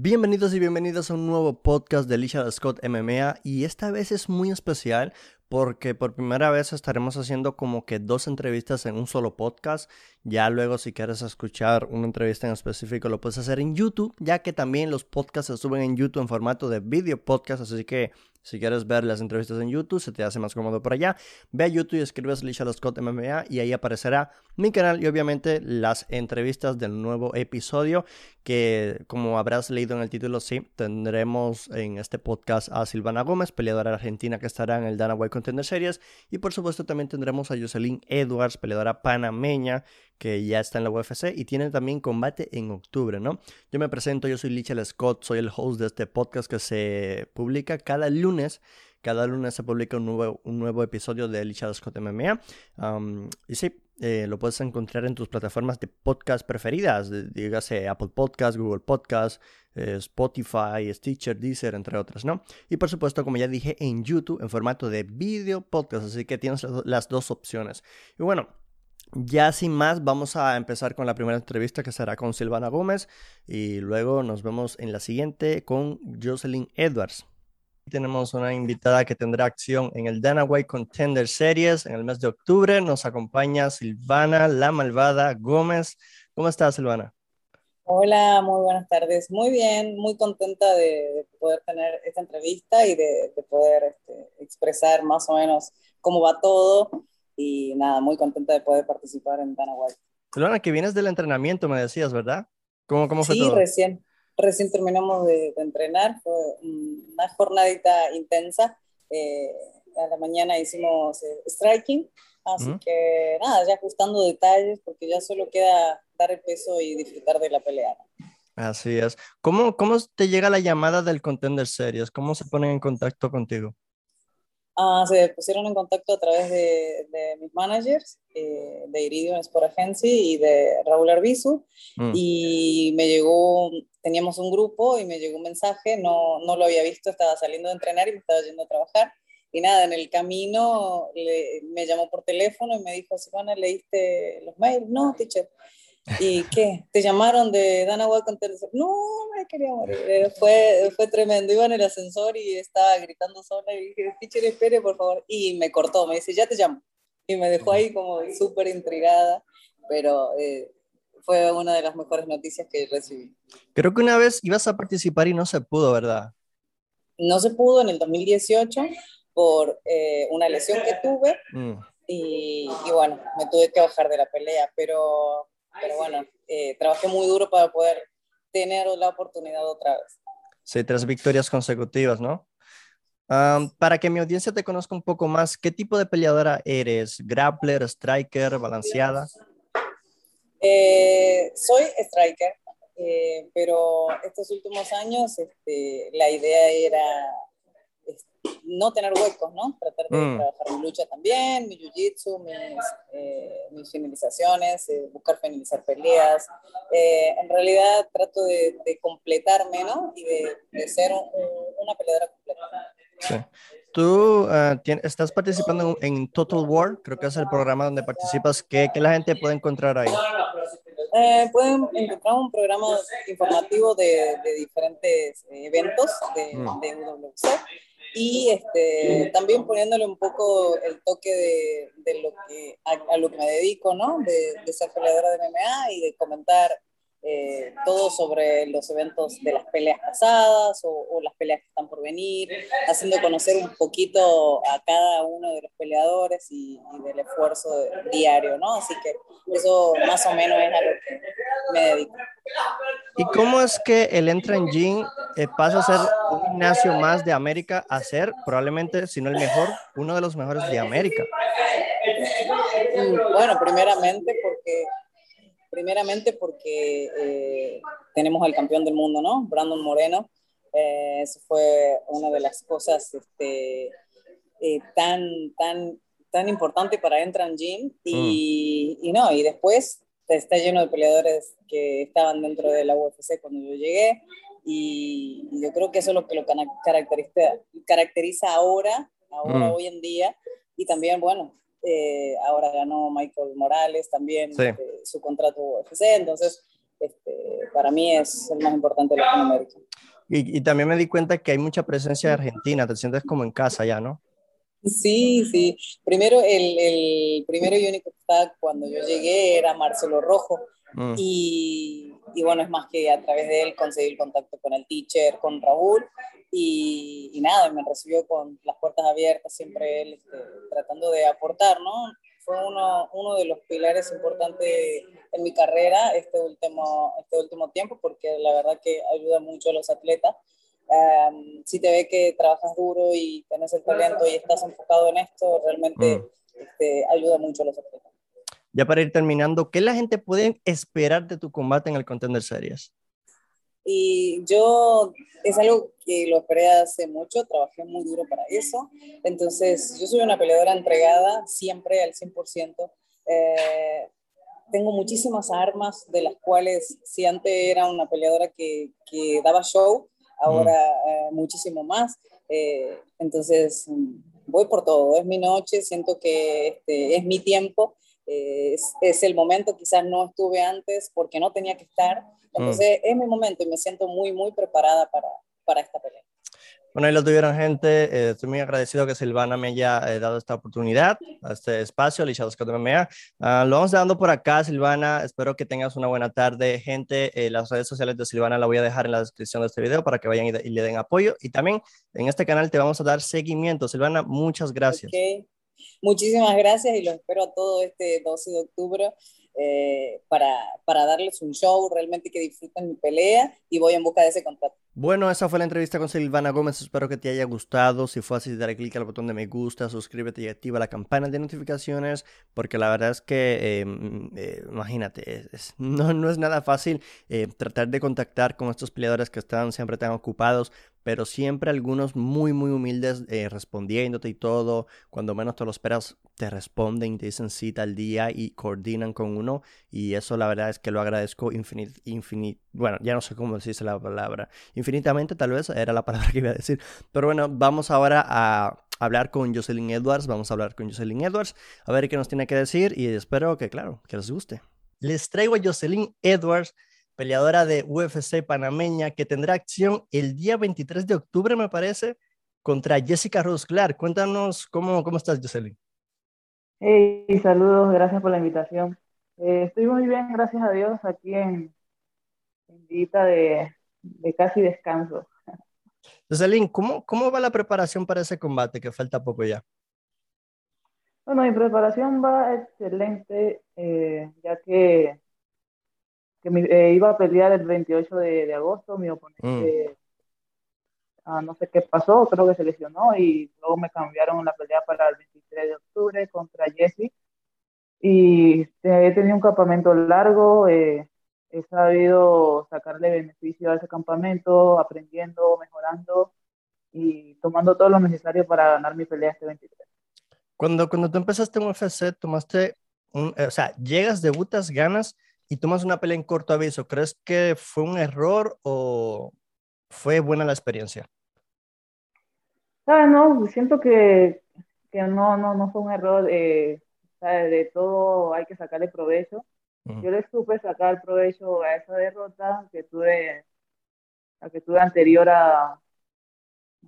Bienvenidos y bienvenidas a un nuevo podcast de Alicia Scott MMA y esta vez es muy especial porque por primera vez estaremos haciendo como que dos entrevistas en un solo podcast. Ya luego si quieres escuchar una entrevista en específico lo puedes hacer en YouTube, ya que también los podcasts se suben en YouTube en formato de video podcast, así que si quieres ver las entrevistas en YouTube, se te hace más cómodo por allá. Ve a YouTube y escribes Lisha Scott MMA y ahí aparecerá mi canal y obviamente las entrevistas del nuevo episodio que como habrás leído en el título, sí, tendremos en este podcast a Silvana Gómez, peleadora argentina que estará en el Dana White Contender Series y por supuesto también tendremos a Jocelyn Edwards, peleadora panameña que ya está en la UFC y tiene también combate en octubre, ¿no? Yo me presento, yo soy Lichel Scott, soy el host de este podcast que se publica cada lunes. Cada lunes se publica un nuevo, un nuevo episodio de Lichel Scott MMA. y sí, eh, lo puedes encontrar en tus plataformas de podcast preferidas, dígase Apple Podcast, Google Podcast, eh, Spotify, Stitcher, Deezer, entre otras, ¿no? Y por supuesto, como ya dije, en YouTube en formato de video podcast, así que tienes las dos opciones. Y bueno, ya sin más, vamos a empezar con la primera entrevista que será con Silvana Gómez y luego nos vemos en la siguiente con Jocelyn Edwards. Tenemos una invitada que tendrá acción en el Dana White Contender Series en el mes de octubre. Nos acompaña Silvana La Malvada Gómez. ¿Cómo estás, Silvana? Hola, muy buenas tardes. Muy bien, muy contenta de, poder tener esta entrevista y de, poder este, expresar más o menos cómo va todo y nada, muy contenta de poder participar en Dana White. Silvana, que vienes del entrenamiento, me decías, ¿verdad? ¿Cómo, cómo fue sí, recién, recién terminamos de, entrenar, fue una jornadita intensa. Eh, a la mañana hicimos eh, striking, así que nada, ya ajustando detalles porque ya solo queda dar el peso y disfrutar de la pelea. Así es. ¿Cómo, ¿Cómo te llega la llamada del Contender Series? ¿Cómo se ponen en contacto contigo? Ah, se pusieron en contacto a través de, mis managers, eh, de Iridium Sport Agency y de Raúl Arbizu, mm. y me llegó, teníamos un grupo y me llegó un mensaje, no, no lo había visto, estaba saliendo de entrenar y me estaba yendo a trabajar, y nada, en el camino me llamó por teléfono y me dijo, Silvana, ¿leíste los mails? No, teacher. ¿Y qué? ¿Te llamaron de Dana White con No, me quería morir. Eh, fue, fue tremendo. Iba en el ascensor y estaba gritando sola y dije, teacher, espere, por favor. Y me cortó, me dice, ya te llamo. Y me dejó ahí como súper intrigada, pero eh, fue una de las mejores noticias que recibí. Creo que una vez ibas a participar y no se pudo, ¿verdad? No se pudo en el 2018 por eh, una lesión que tuve. Mm. Y, y bueno, me tuve que bajar de la pelea, pero pero bueno, eh, trabajé muy duro para poder tener la oportunidad otra vez. Sí, tres victorias consecutivas, ¿no? para que mi audiencia te conozca un poco más, ¿qué tipo de peleadora eres? ¿Grappler, striker, balanceada? Eh, soy striker, eh, pero estos últimos años este, la idea era no tener huecos, ¿no? Tratar de mm. trabajar mi lucha también, mi jiu-jitsu, mis, eh, mis finalizaciones, eh, buscar finalizar peleas. Eh, en realidad trato de, de, completarme, ¿no? Y de, de ser una peleadora completa. Sí. Tú ah, estás participando en Total War, creo que es el programa donde participas. ¿Qué, qué la gente puede encontrar ahí? pueden encontrar un programa informativo de, de diferentes eventos de, mm. de UFC y este, también poniéndole un poco el toque de, de lo que, a, lo que me dedico, ¿no? De, de ser peleadora de MMA y de comentar eh, todo sobre los eventos de las peleas pasadas o, las peleas que están por venir, haciendo conocer un poquito a cada uno de los peleadores y, del esfuerzo diario, ¿no? Así que eso más o menos es a lo que me dedico. ¿Y cómo es que el Entra Engine eh, pasa a ser un gimnasio más de América a ser probablemente, si no el mejor, uno de los mejores de América? Mm, bueno, primeramente porque primeramente porque eh, tenemos al campeón del mundo, ¿no? Brandon Moreno. Eh, eso fue una de las cosas este, eh, tan, tan, tan importante para Entran Gym. Y, mm. y, no, y después está lleno de peleadores que estaban dentro de la UFC cuando yo llegué. Y, yo creo que eso es lo que lo caracteriza, caracteriza ahora, ahora, mm. hoy en día. Y también, bueno, eh, ahora ganó Michael Morales también eh, su contrato UFC, entonces este, para mí es el más importante de Latinoamérica. Y, y también me di cuenta que hay mucha presencia de Argentina, te sientes como en casa ya, ¿no? Sí, sí. Primero, el, el primero y único tag cuando yo llegué era Marcelo Rojo. Mm. Y, y, bueno, es más que a través de él conseguí el contacto con el teacher, con Raúl. Y, y nada, me recibió con las puertas abiertas, siempre él este, tratando de aportar, ¿no? Fue uno, uno de los pilares importantes en mi carrera este último, este último tiempo, porque la verdad que ayuda mucho a los atletas si te ve que trabajas duro y tienes el talento y estás enfocado en esto, realmente mm. este, ayuda mucho a los atletas. Ya para ir terminando, ¿qué la gente puede esperar de tu combate en el Contender Series? Y yo, es algo que lo esperé hace mucho, trabajé muy duro para eso. Entonces, yo soy una peleadora entregada siempre al 100%. Eh, tengo muchísimas armas de las cuales, si antes era una peleadora que, que daba show, ahora eh, muchísimo más. Eh, entonces, voy por todo, es mi noche, siento que este, es mi tiempo, es, es, el momento, quizás no estuve antes porque no tenía que estar, entonces es mi momento y me siento muy, muy preparada para, para esta pelea. Bueno, ahí lo tuvieron, gente. Eh, estoy muy agradecido que Silvana me haya eh, dado esta oportunidad, este espacio, Scott MMA. Uh, lo vamos dando por acá, Silvana. Espero que tengas una buena tarde, gente. Eh, las redes sociales de Silvana la voy a dejar en la descripción de este video para que vayan y, le den apoyo. Y también en este canal te vamos a dar seguimiento. Silvana, muchas gracias. Okay. Muchísimas gracias y los espero a todo este 12 de octubre eh, para, para, darles un show, realmente que disfruten mi pelea y voy en busca de ese contacto. Bueno, esa fue la entrevista con Silvana Gómez, espero que te haya gustado, si fue así, dale clic al botón de me gusta, suscríbete y activa la campana de notificaciones, porque la verdad es que, em, eh, imagínate, es, no, no, es nada fácil eh, tratar de contactar con estos peleadores que están siempre tan ocupados, pero siempre algunos muy, muy humildes eh, respondiéndote y todo. Cuando menos te lo esperas, te responden, te dicen cita al día y coordinan con uno. Y eso la verdad es que lo agradezco infinit, infinit, bueno, ya no sé cómo decirse la palabra. Infinitamente tal vez era la palabra que iba a decir. Pero bueno, vamos ahora a hablar con Jocelyn Edwards. Vamos a hablar con Jocelyn Edwards, a ver qué nos tiene que decir y espero que, claro, que les guste. Les traigo a Jocelyn Edwards peleadora de UFC panameña, que tendrá acción el día 23 de octubre, me parece, contra Jessica Rose Clark. Cuéntanos cómo, cómo estás, Jocelyn. Hey, saludos, gracias por la invitación. Eh, estoy muy bien, gracias a Dios, aquí en, en de, de casi descanso. Jocelyn, ¿cómo, ¿cómo va la preparación para ese combate que falta poco ya? Bueno, mi preparación va excelente, eh, ya que que eh, iba a pelear el 28 de, de agosto, mi oponente, mm. ah, no sé qué pasó, creo que se lesionó y luego me cambiaron la pelea para el 23 de octubre contra Jesse. Y he tenido un campamento largo, eh, he sabido sacarle beneficio a ese campamento, aprendiendo, mejorando y tomando todo lo necesario para ganar mi pelea este 23. Cuando, cuando tú empezaste en UFC, tomaste, un, o sea, llegas, debutas, ganas y tomas una pelea en corto aviso, ¿crees que fue un error o fue buena la experiencia? Ah, no, siento que, que no, no, no fue un error. Eh, de todo hay que sacarle provecho. Yo le supe sacar provecho a esa derrota que tuve, la que tuve anterior a,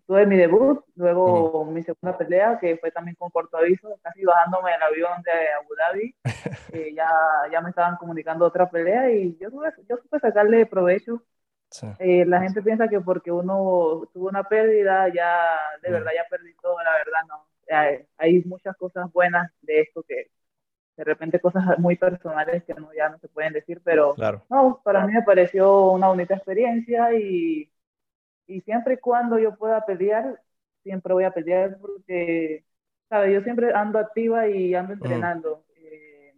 tuve mi debut, luego mi segunda pelea, que fue también con corto aviso, casi bajándome del avión de Abu Dhabi, eh, ya, ya me estaban comunicando otra pelea y yo, yo supe sacarle provecho. Eh, la gente piensa que porque uno tuvo una pérdida, ya de verdad ya perdí todo, la verdad no. Hay, hay muchas cosas buenas de esto que de repente cosas muy personales que no, ya no se pueden decir, pero claro. no, para mí me pareció una bonita experiencia y y siempre y cuando yo pueda pelear, siempre voy a pelear porque, ¿sabes? Yo siempre ando activa y ando entrenando. Eh,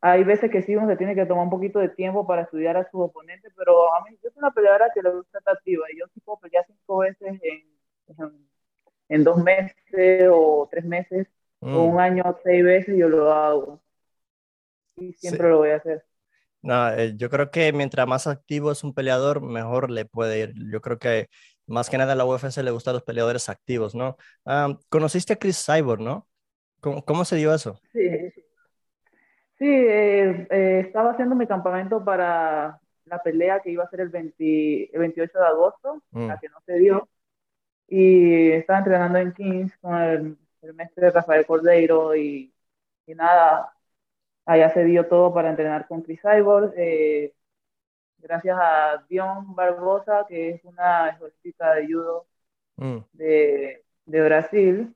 hay veces que sí uno se tiene que tomar un poquito de tiempo para estudiar a su oponente, pero a mí yo soy una peleadora que le gusta estar activa y yo sí puedo pelear cinco veces en, en, dos meses o tres meses o mm. un año seis veces yo lo hago. Y siempre lo voy a hacer. No, eh, yo creo que mientras más activo es un peleador, mejor le puede ir. Yo creo que más que nada a la UFC le gustan los peleadores activos, ¿no? conociste a Chris Cyborg, ¿no? ¿Cómo, se dio eso? Sí, Sí, eh, eh, estaba haciendo mi campamento para la pelea que iba a ser el, 28 de agosto, la mm. que no se dio. Y estaba entrenando en Kings con el, el maestro Rafael Cordeiro y, y, nada, allá se dio todo para entrenar con Chris Cyborg. Eh, gracias a Dion Barbosa, que es una ejercita de judo mm. de, de, Brasil.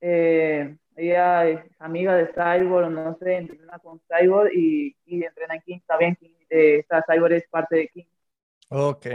Eh, ella es amiga de Cyborg, no sé, entrena con Cyborg y, y entrena en Kings también. Eh, esta Cyborg es parte de Kings. Ok.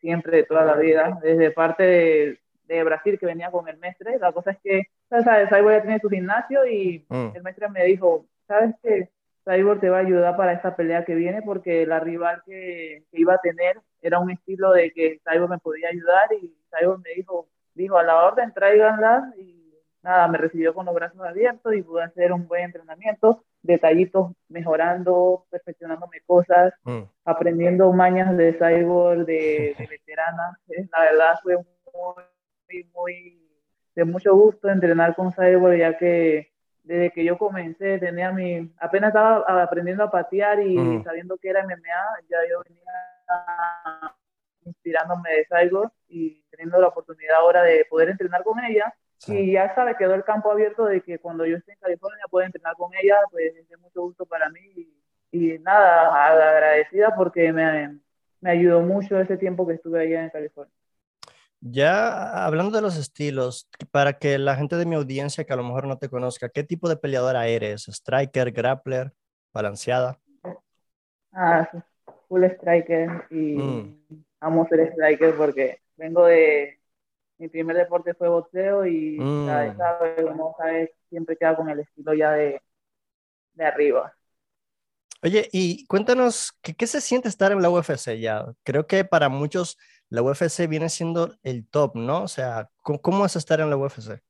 Siempre, de toda la vida, desde parte de, de Brasil que venía con el mestre. La cosa es que, ¿sabes? Cyborg ya tiene su gimnasio y mm. el mestre me dijo, ¿sabes qué? Cyborg te va a ayudar para esta pelea que viene porque la rival que, que, iba a tener era un estilo de que Cyborg me podía ayudar y Cyborg me dijo, dijo a la orden tráiganla y nada, me recibió con los brazos abiertos y pude hacer un buen entrenamiento, detallitos mejorando, perfeccionándome cosas, mm. aprendiendo mañas de cyborg, de, de veterana. La verdad fue muy, muy, de mucho gusto entrenar con cyborg, ya que desde que yo comencé tenía mi, apenas estaba aprendiendo a patear y mm. sabiendo que era MMA, ya yo venía inspirándome de cyborg y teniendo la oportunidad ahora de poder entrenar con ella y ya sabe, quedó el campo abierto de que cuando yo esté en California pueda entrenar con ella, pues es de mucho gusto para mí. Y, nada, agradecida porque me, me ayudó mucho ese tiempo que estuve allá en California. Ya hablando de los estilos, para que la gente de mi audiencia que a lo mejor no te conozca, ¿qué tipo de peleadora eres? ¿Striker, grappler, balanceada? Ah, full striker y mm. amo ser striker porque vengo de, mi primer deporte fue boxeo y mm. como sabes, siempre queda con el estilo ya de, de arriba. Oye, y cuéntanos, ¿qué, ¿qué, se siente estar en la UFC ya? Creo que para muchos la UFC viene siendo el top, ¿no? O sea, ¿cómo, es estar en la UFC?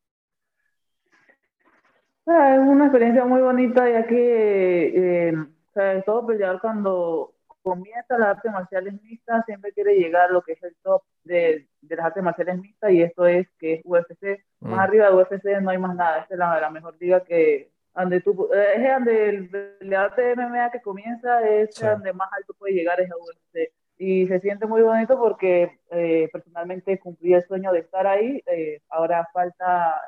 Ah, es una experiencia muy bonita, ya que eh, o sea, todo peleador cuando comienza las artes marciales mixtas siempre quiere llegar a lo que es el top de, de las artes marciales mixtas y esto es que es UFC. Más mm. arriba de UFC no hay más nada. Esta es la, la mejor liga que donde tú, es donde el, arte de MMA que comienza, es donde más alto puede llegar es a UFC. Y se siente muy bonito porque eh, personalmente cumplí el sueño de estar ahí. Eh, ahora falta,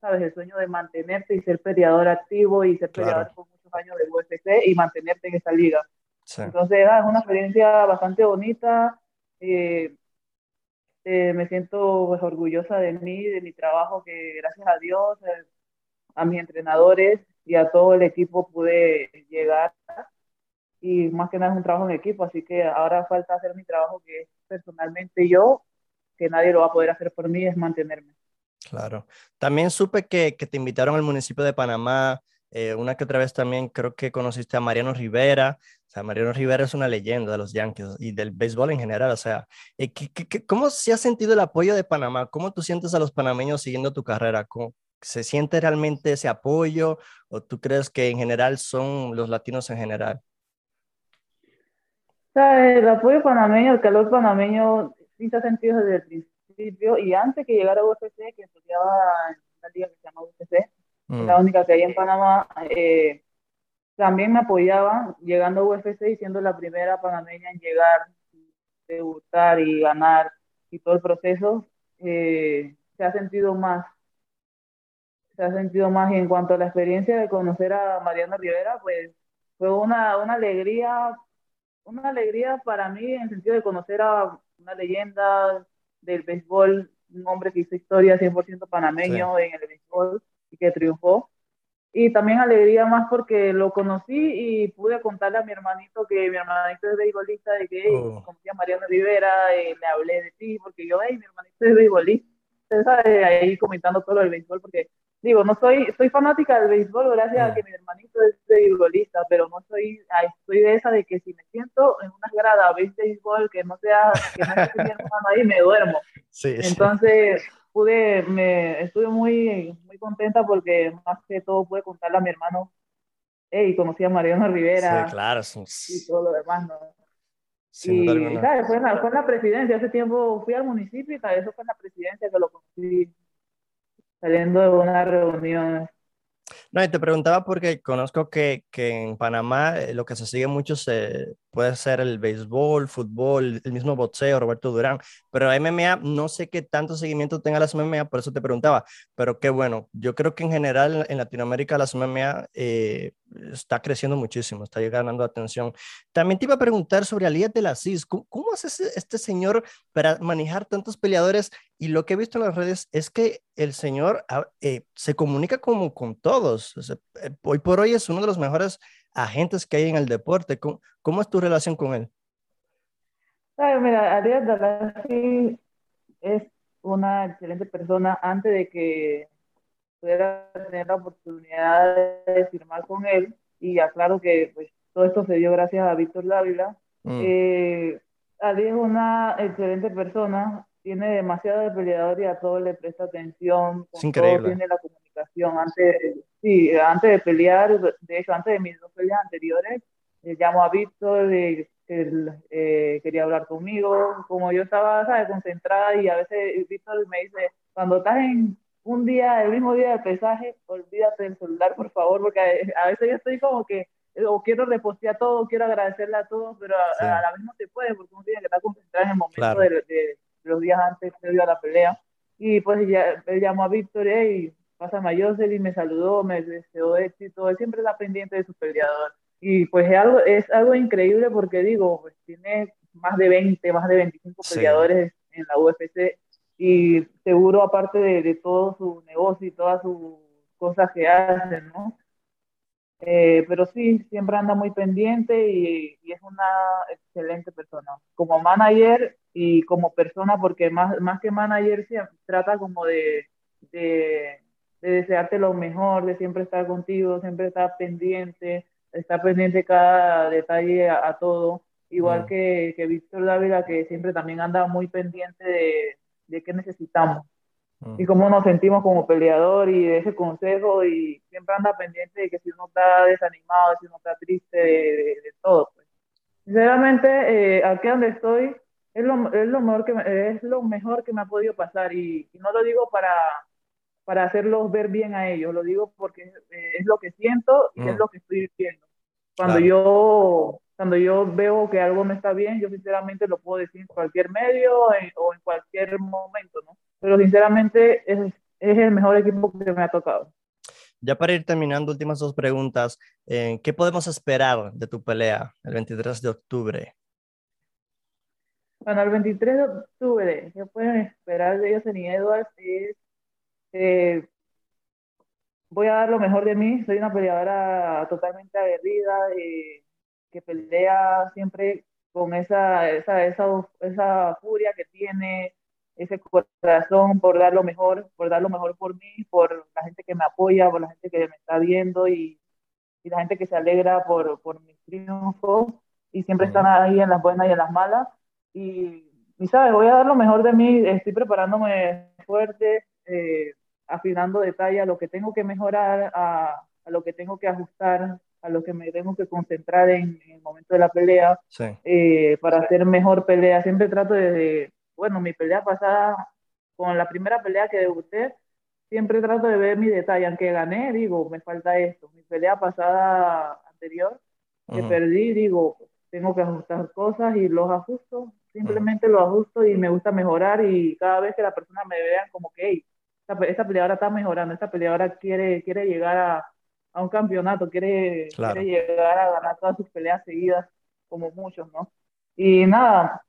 sabes, el sueño de mantenerte y ser peleador activo y ser peleador por muchos años de UFC y mantenerte en esa liga. Entonces ah, es una experiencia bastante bonita. Eh, eh, me siento pues, orgullosa de mí, de mi trabajo, que gracias a Dios, eh, a mis entrenadores y a todo el equipo pude llegar. Y más que nada es un trabajo en equipo, así que ahora falta hacer mi trabajo que es personalmente yo, que nadie lo va a poder hacer por mí, es mantenerme. Claro. También supe que, que te invitaron al municipio de Panamá, eh, una que otra vez también creo que conociste a Mariano Rivera, sea, Mariano Rivera es una leyenda de los Yankees y del béisbol en general. O sea, eh, cómo se ha sentido el apoyo de Panamá? ¿Cómo tú sientes a los panameños siguiendo tu carrera? ¿Cómo, ¿Se siente realmente ese apoyo o tú crees que en general son los latinos en general? El apoyo panameño, el calor panameño sí se ha sentido desde el principio y antes que llegara a UFC, que estudiaba en una liga que se llama UFC, la mm. única que hay en Panamá, eh, también me apoyaban llegando a UFC y siendo la primera panameña en llegar, debutar y ganar y todo el proceso, eh, se ha sentido más. Se ha sentido más y en cuanto a la experiencia de conocer a Mariano Rivera, pues fue una, una alegría, una alegría para mí en el sentido de conocer a una leyenda del béisbol, un hombre que hizo historia 100% panameño en el béisbol y que triunfó y también alegría más porque lo conocí y pude contarle a mi hermanito que mi hermanito es beisbolista, de que oh. conocí a Mariano Rivera, y le hablé de ti, porque yo, hey, mi hermanito es beisbolista, ¿sabes? ahí comentando todo lo del béisbol, porque digo, no soy, soy fanática del béisbol gracias a mm. que mi hermanito es beisbolista, pero no soy, estoy de esa de que si me siento en una grada a ver béisbol, que no sea, que no esté mi hermano ahí, me duermo. Sí, Entonces, pude, me estuve muy, muy contenta porque más que todo pude contarle a mi hermano, hey, conocí a Mariano Rivera. Sí, claro. Y todo lo demás, ¿no? y, ¿sabes? Fue, en la, fue en la presidencia, hace tiempo fui al municipio y tal, eso fue en la presidencia que lo conocí saliendo de una reunión. No, y te preguntaba porque conozco que, que en Panamá eh, lo que se sigue mucho se, puede ser el béisbol, fútbol, el mismo boxeo, Roberto Durán, pero MMA no sé qué tanto seguimiento tenga las MMA, por eso te preguntaba, pero qué bueno, yo creo que en general en Latinoamérica las MMA eh, está creciendo muchísimo, está ganando atención. También te iba a preguntar sobre Alías de la CIS, ¿cómo, cómo hace este señor para manejar tantos peleadores? Y lo que he visto en las redes es que el señor ah, eh, se comunica como con todos. Eh, hoy por hoy es uno de los mejores agentes que hay en el deporte. ¿Cómo, cómo es tu relación con él? Ay, mira, Ariel Dalasi es una excelente persona antes de que pudiera tener la oportunidad de firmar con él. Y aclaro que pues, todo esto se dio gracias a Víctor Dávila. Mm. Eh, es una excelente persona, tiene demasiado de peleador y a todo le presta atención. es increíble. tiene la comunicación. Antes, sí, antes de pelear, de hecho, antes de mis dos peleas anteriores, eh, llamo a Víctor, eh, él eh, quería hablar conmigo. Como yo estaba, ¿sabes? concentrada y a veces Víctor me dice, cuando estás en un día, el mismo día de pesaje, olvídate del celular, por favor, porque a, veces yo estoy como que o quiero repostear todo, quiero agradecerle a todos, pero a, la vez no se puede porque uno tiene que estar concentrado en el momento de, los días antes, previo a la pelea. Y pues ya, él llamó a Víctor y pasa a y me saludó, me deseó éxito, él siempre está pendiente de su peleador. Y pues es algo, es algo increíble porque digo, pues tiene más de 20, más de 25 peleadores en la UFC y seguro aparte de, de, todo su negocio y todas sus cosas que hacen, ¿no? Eh, pero sí, siempre anda muy pendiente y, y, es una excelente persona. Como manager y como persona, porque más, más que manager, siempre trata como de, de, desearte lo mejor, de siempre estar contigo, siempre estar pendiente, estar pendiente cada detalle a, todo. Igual mm. que, que Víctor Dávila, que siempre también anda muy pendiente de, de qué necesitamos y cómo nos sentimos como peleador y de ese consejo y siempre anda pendiente de que si uno está desanimado, si uno está triste, de, todo. Pues. Sinceramente, eh, aquí donde estoy es lo, es, lo mejor que, es lo mejor que me ha podido pasar y, no lo digo para, para hacerlos ver bien a ellos, lo digo porque es, lo que siento y es mm. lo que estoy viviendo. Cuando yo cuando yo veo que algo no está bien, yo sinceramente lo puedo decir en cualquier medio o en cualquier momento, ¿no? pero sinceramente es, es el mejor equipo que me ha tocado. Ya para ir terminando, últimas dos preguntas. Eh, ¿Qué podemos esperar de tu pelea el 23 de octubre? Bueno, el 23 de octubre, ¿qué pueden esperar de ellos en Edwards? Es, eh, voy a dar lo mejor de mí. Soy una peleadora totalmente aguerrida, eh, que pelea siempre con esa, esa, esa, esa furia que tiene, ese corazón por dar lo mejor, por dar lo mejor por mí, por la gente que me apoya, por la gente que me está viendo y, y la gente que se alegra por, por mis triunfos y siempre están ahí en las buenas y en las malas. Y, y sabes, voy a dar lo mejor de mí, estoy preparándome fuerte, eh, afinando detalle a lo que tengo que mejorar, a, a, lo que tengo que ajustar, a lo que me tengo que concentrar en, el momento de la pelea, eh, para hacer mejor pelea. Siempre trato de bueno, mi pelea pasada, con la primera pelea que debuté, siempre trato de ver mi detalle, aunque gané, digo, me falta esto. Mi pelea pasada anterior, que perdí, digo, tengo que ajustar cosas y los ajusto, simplemente los ajusto y me gusta mejorar y cada vez que la persona me vea como que, hey, esta, esta peleadora está mejorando, esta peleadora quiere, quiere llegar a, a un campeonato, quiere, quiere llegar a ganar todas sus peleas seguidas, como muchos, ¿no? Y nada,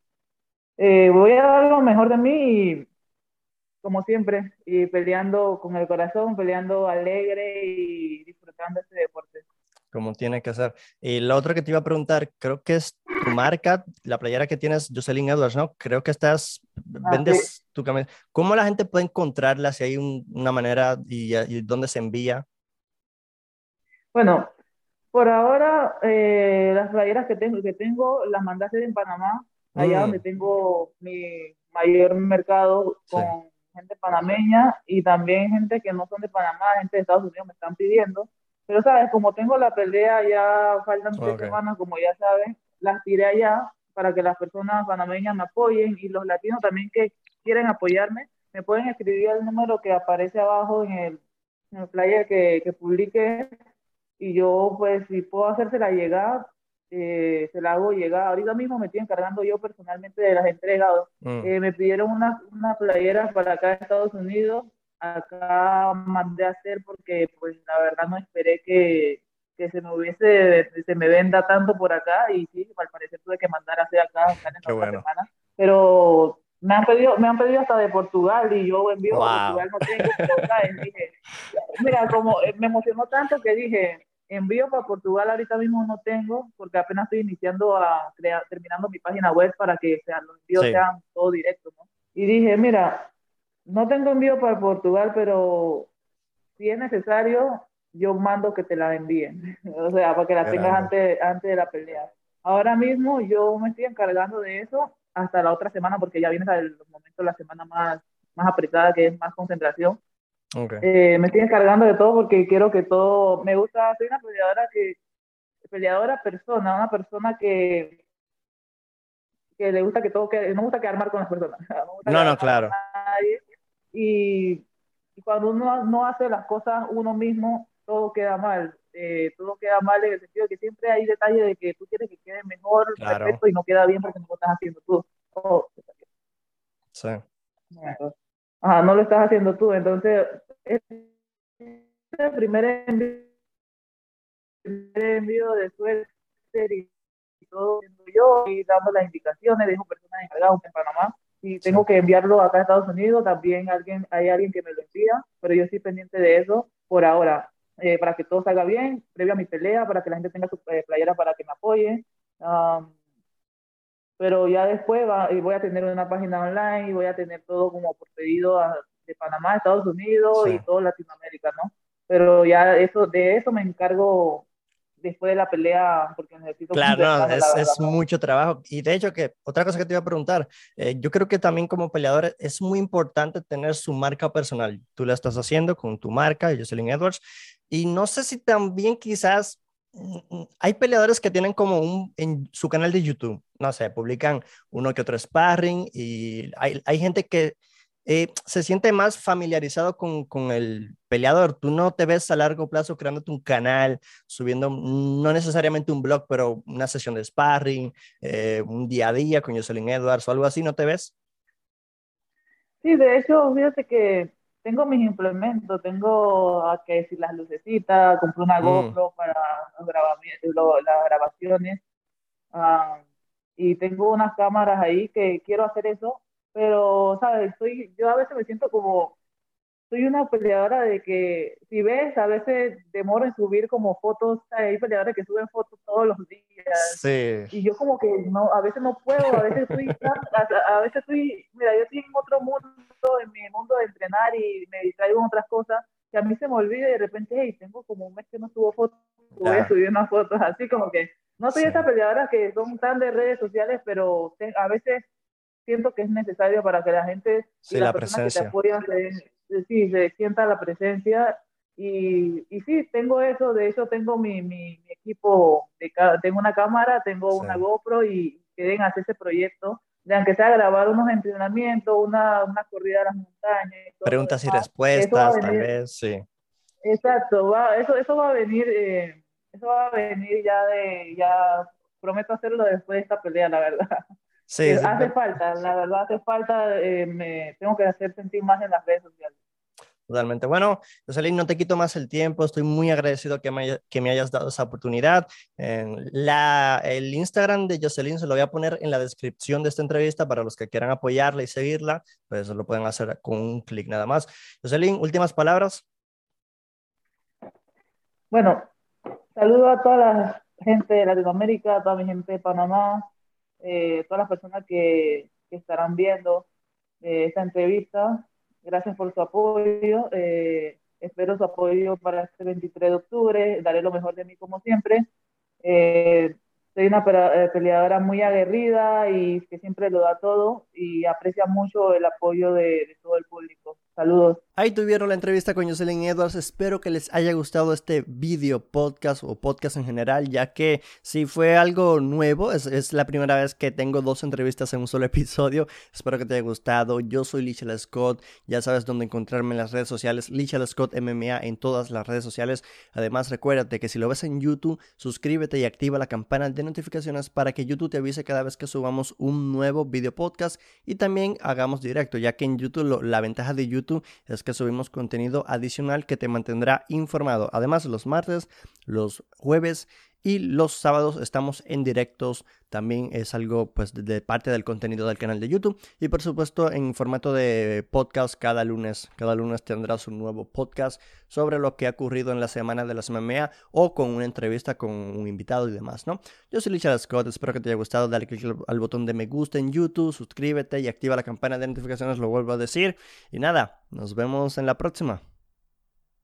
eh, voy a dar lo mejor de mí como siempre, y peleando con el corazón, peleando alegre y disfrutando este deporte. Como tiene que ser. Y lo otro que te iba a preguntar, creo que es tu marca, la playera que tienes, Jocelyn Edwards, ¿no? Creo que estás, ah, vendes tu camisa. ¿Cómo la gente puede encontrarla? Si hay una manera y, y, dónde se envía. Bueno, por ahora, eh, las playeras que tengo, que tengo las hacer en Panamá allá donde mm. tengo mi mayor mercado con gente panameña y también gente que no son de Panamá, gente de Estados Unidos me están pidiendo. Pero, ¿sabes? Como tengo la pelea, ya faltan tres semanas, como ya sabes, las tiré allá para que las personas panameñas me apoyen y los latinos también que quieren apoyarme, me pueden escribir el número que aparece abajo en el, el player que, que publique y yo pues si puedo hacérsela llegar, eh, se la hago llegar. Ahorita mismo me estoy encargando yo personalmente de las entregas. Mm. Eh, me pidieron una, una playera para acá en Estados Unidos. Acá mandé a hacer porque pues la verdad no esperé que, que se me hubiese, se me venda tanto por acá y sí, al parecer tuve que mandar a hacer acá, acá en esta semana. Pero me han pedido, me han pedido hasta de Portugal y yo envío a Portugal no tengo, dije, mira, como eh, me emocionó tanto que dije, envío para Portugal ahorita mismo no tengo, porque apenas estoy iniciando a crear, terminando mi página web para que sean, los envíos sean todo directo, ¿no? Y dije, mira, no tengo envío para Portugal, pero si es necesario, yo mando que te la envíen, o sea, para que la tengas antes, antes de la pelea. Ahora mismo yo me estoy encargando de eso hasta la otra semana, porque ya viene el momento de la semana más, más apretada, que es más concentración. Eh, me estoy encargando de todo porque quiero que todo, me gusta, soy una peleadora que, peleadora persona, una persona que, que le gusta que todo quede, no gusta quedar mal con las personas. No, no, claro. Y, y, cuando uno no hace las cosas uno mismo, todo queda mal. Eh, todo queda mal en el sentido de que siempre hay detalles de que tú quieres que quede mejor, perfecto, y no queda bien porque no lo estás haciendo tú. sí. Ajá, no lo estás haciendo tú. Entonces, este primer envío, de suerte y todo yo y dando las indicaciones, dejo personas encargadas en Panamá. Y tengo que enviarlo acá a Estados Unidos, también alguien, hay alguien que me lo envía, pero yo estoy pendiente de eso por ahora. Eh, para que todo salga bien, previo a mi pelea, para que la gente tenga su eh, playera para que me apoye. pero ya después va, y voy a tener una página online y voy a tener todo como por pedido de Panamá, Estados Unidos y todo Latinoamérica, ¿no? Pero ya eso, de eso me encargo después de la pelea porque necesito... Claro, es, mucho trabajo. Y de hecho, que otra cosa que te iba a preguntar, eh, yo creo que también como peleador es muy importante tener su marca personal. Tú la estás haciendo con tu marca, Jocelyn Edwards, y no sé si también quizás mm, mm, hay peleadores que tienen como un en su canal de YouTube, no sé, publican uno que otro sparring y hay, hay gente que eh, se siente más familiarizado con, con, el peleador. Tú no te ves a largo plazo creándote un canal, subiendo no necesariamente un blog, pero una sesión de sparring, eh, un día a día con Jocelyn Edwards o algo así, ¿no te ves? Sí, de hecho, fíjate que tengo mis implementos, tengo a que decir las lucecitas, compré una mm. GoPro para las grabaciones ah, y tengo unas cámaras ahí que quiero hacer eso, pero, ¿sabes? Estoy, yo a veces me siento como soy una peleadora de que, si ves, a veces demoro en subir como fotos, hay peleadores que suben fotos todos los días. Sí. Y yo como que no, a veces no puedo, a veces estoy, a, veces estoy, mira, yo estoy en otro mundo, en mi mundo de entrenar y me distraigo en otras cosas, que a mí se me olvida y de repente, hey, tengo como un mes que no subo fotos, voy a subir unas fotos, así como que, no soy esa peleadora que son tan de redes sociales, pero a veces siento que es necesario para que la gente y las personas que te apoyan sí, se sienta la presencia. Y, y sí, tengo eso, de hecho tengo mi, mi, equipo, de, tengo una cámara, tengo una GoPro y quieren hacer ese proyecto, de aunque sea grabar unos entrenamientos, una, una corrida a las montañas. Preguntas y respuestas, tal vez, sí. Exacto, va, eso, eso va a venir, eh, eso va a venir ya de, ya prometo hacerlo después de esta pelea, la verdad. Sí, hace falta, la verdad hace falta, eh, me tengo que hacer sentir más en las redes sociales. Totalmente. Bueno, Jocelyn, no te quito más el tiempo. Estoy muy agradecido que me, que me hayas dado esa oportunidad. La, el Instagram de Jocelyn se lo voy a poner en la descripción de esta entrevista para los que quieran apoyarla y seguirla. Pues lo pueden hacer con un clic nada más. Jocelyn, últimas palabras. Bueno, saludo a toda la gente de Latinoamérica, a toda mi gente de Panamá, eh, todas las personas que, estarán viendo eh, esta entrevista. Gracias por su apoyo. Eh, espero su apoyo para este 23 de octubre. Daré lo mejor de mí como siempre. soy una peleadora muy aguerrida y que siempre lo da todo y aprecia mucho el apoyo de todo el público. Saludos. Ahí tuvieron la entrevista con Jocelyn Edwards. Espero que les haya gustado este video podcast o podcast en general, ya que si fue algo nuevo. Es, la primera vez que tengo dos entrevistas en un solo episodio. Espero que te haya gustado. Yo soy Lichel Scott. Ya sabes dónde encontrarme en las redes sociales. Lichel Scott MMA en todas las redes sociales. Además, recuérdate que si lo ves en YouTube, suscríbete y activa la campana de notificaciones para que YouTube te avise cada vez que subamos un nuevo video podcast y también hagamos directo, ya que en YouTube la ventaja de YouTube es que subimos contenido adicional que te mantendrá informado. Además, los martes, los jueves y los sábados estamos en directos. También es algo pues de parte del contenido del canal de YouTube. Y por supuesto en formato de podcast cada lunes. Cada lunes tendrás un nuevo podcast sobre lo que ha ocurrido en la semana de la MMA o con una entrevista con un invitado y demás, ¿no? Yo soy Richard Scott, espero que te haya gustado. Dale click al botón de me gusta en YouTube, suscríbete y activa la campana de notificaciones, lo vuelvo a decir. Y nada, nos vemos en la próxima.